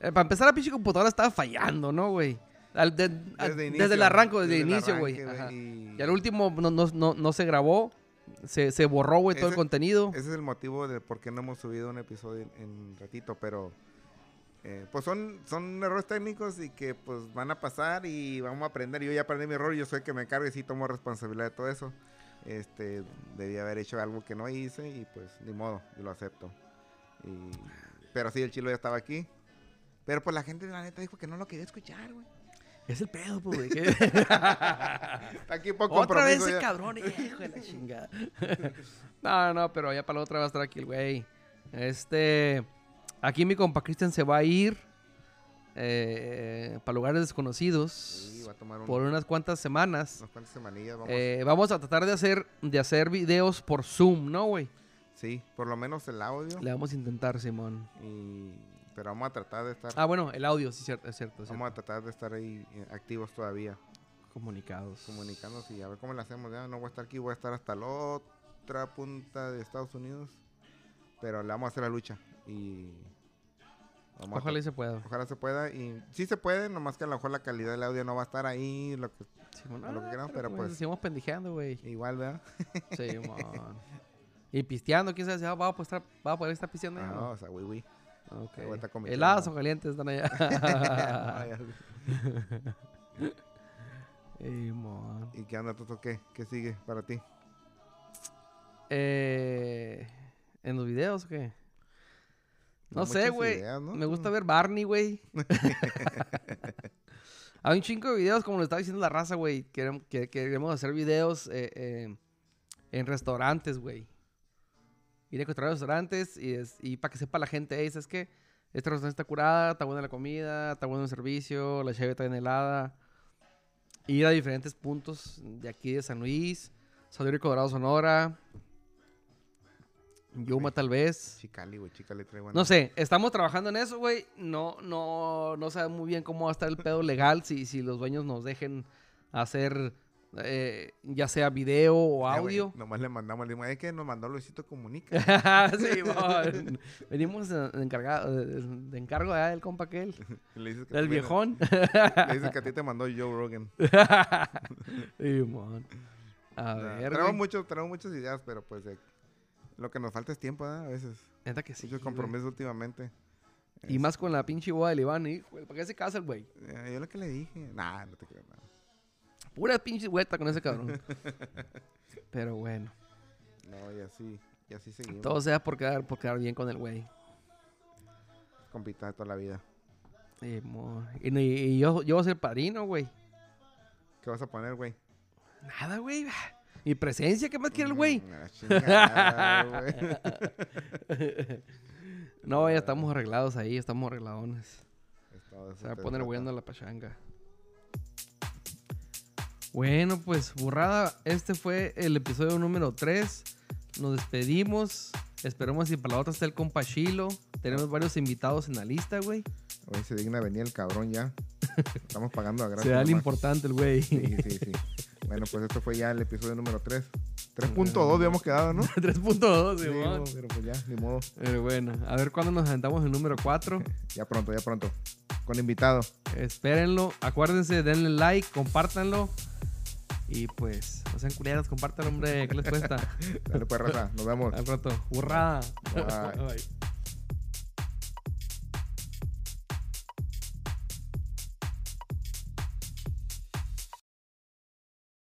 Eh, para empezar, la pinche computadora estaba fallando, ¿no, güey? Al- de- al- desde, el arranco, desde, el inicio, güey. Y, Y al último no, no, no, no se grabó. Se, se borró, güey, todo el contenido. Ese es el motivo de por qué no hemos subido un episodio en, en ratito, pero eh, pues son, son errores técnicos y que pues van a pasar y vamos a aprender. Yo ya aprendí mi error, yo soy el que me encargo y sí tomo responsabilidad de todo eso. Este, debí haber hecho algo que no hice y pues ni modo, yo lo acepto. Y, pero sí, el chilo ya estaba aquí. Pero pues la gente la neta dijo que no lo quería escuchar, güey. Es el pedo, pues, güey. Está aquí por Otra vez ese ya. cabrón, hijo de la chingada. no, no, pero ya para la otra va a estar aquí el güey. Este. Aquí mi compa Cristian se va a ir. eh, para lugares desconocidos. Sí, va a tomar un- por unas cuantas semanas. unas cuantas semanillas. Vamos. Eh, vamos a tratar de hacer, de hacer videos por Zoom, ¿no, güey? sí, por lo menos el audio. Le vamos a intentar, Simón. Y, pero vamos a tratar de estar, Ah, bueno, el audio, sí, cierto, es cierto. es vamos a tratar de estar ahí eh, activos todavía, Comunicados. comunicándonos y a ver cómo le hacemos. Ya no voy a estar aquí, voy a estar hasta la otra punta de Estados Unidos, pero le vamos a hacer la lucha y Ojalá y se pueda. ojalá se pueda y sí se puede, nomás que a lo mejor la calidad del audio no va a estar ahí, lo que Simón, a lo que ah, queramos, pero pues- Seguimos pendejeando, güey. igual, ¿verdad? Simón. y pisteando, quién sabe si va a poder estar, va a poder estar pisteando. Ah, no? o sea, güey, güey. Ok. Ahí voy a estar con mi Heladas o calientes están allá. Ey, mon. ¿Y qué onda, Toto? ¿Qué? ¿Qué sigue para ti? Eh, ¿En los videos o qué? No, No sé, güey. Me gusta ver Barney, güey. Hay un chingo de videos, como lo estaba diciendo la raza, güey. Queremos, que, queremos hacer videos eh, eh, en restaurantes, güey. Ir a encontrar restaurantes y, es- y para que sepa la gente, hey, ¿sabes qué? Este restaurante está curada, está buena la comida, está bueno el servicio, la cheve está bien helada. Ir a diferentes puntos de aquí de San Luis, San Luis Colorado, Sonora, Yuma tal vez. Chicali, güey, Chicali trae buena- No sé, estamos trabajando en eso, güey. No, no, no sabemos muy bien cómo va a estar el pedo legal si, si los dueños nos dejen hacer eh, ya sea video o güey, audio. nomás le mandamos, le dimos, es que nos mandó Luisito Comunica. sí, mon. venimos de, de encargado, de, de encargo de del compa aquel, le dices que vienes- viejón. Le dices que a ti te mandó Joe Rogan. Sí, mon. A Nah, ver, güey. mucho, muchas ideas, pero pues eh, lo que nos falta es tiempo. A veces. Neta que sí, Muchos compromisos últimamente. Y más con la pinche boda del Iván, hijo. ¿Para qué se casa el güey? Eh, yo lo que le dije. Nah, no te creo nada. Pura pinche vuelta con ese cabrón. Pero bueno. No, y así, y así seguimos. Todo sea por quedar, por quedar bien con el güey. Compita de toda la vida. Y, y y yo, yo voy a ser padrino, güey. ¿Qué vas a poner, güey? Nada, güey. Mi presencia, ¿qué más quiere el güey? Mm, güey. No, ya estamos arreglados ahí, estamos arregladones. Se va a poner bueno la pachanga. Bueno, pues, burrada, este fue el episodio número 3. Nos despedimos. Esperemos que para la otra esté el compa Chilo. Tenemos varios invitados en la lista, güey. Hoy se digna venir el cabrón ya. Estamos pagando a gratis. Se da el importante el güey. Sí, sí, sí. Bueno, pues esto fue ya el episodio número 3. 3.2 habíamos quedado, ¿no? 3.2, Sí, Simón. pero pues ya, ni modo. Pero bueno, a ver cuándo nos aventamos el número 4. Ya pronto, ya pronto. Con invitado. Espérenlo. Acuérdense, denle like, compártanlo. Y pues, no sean culeros, compártanlo, hombre. ¿Qué les cuesta? Dale pues, raza. Nos vemos. Al rato. ¡Hurra! Bye. Bye.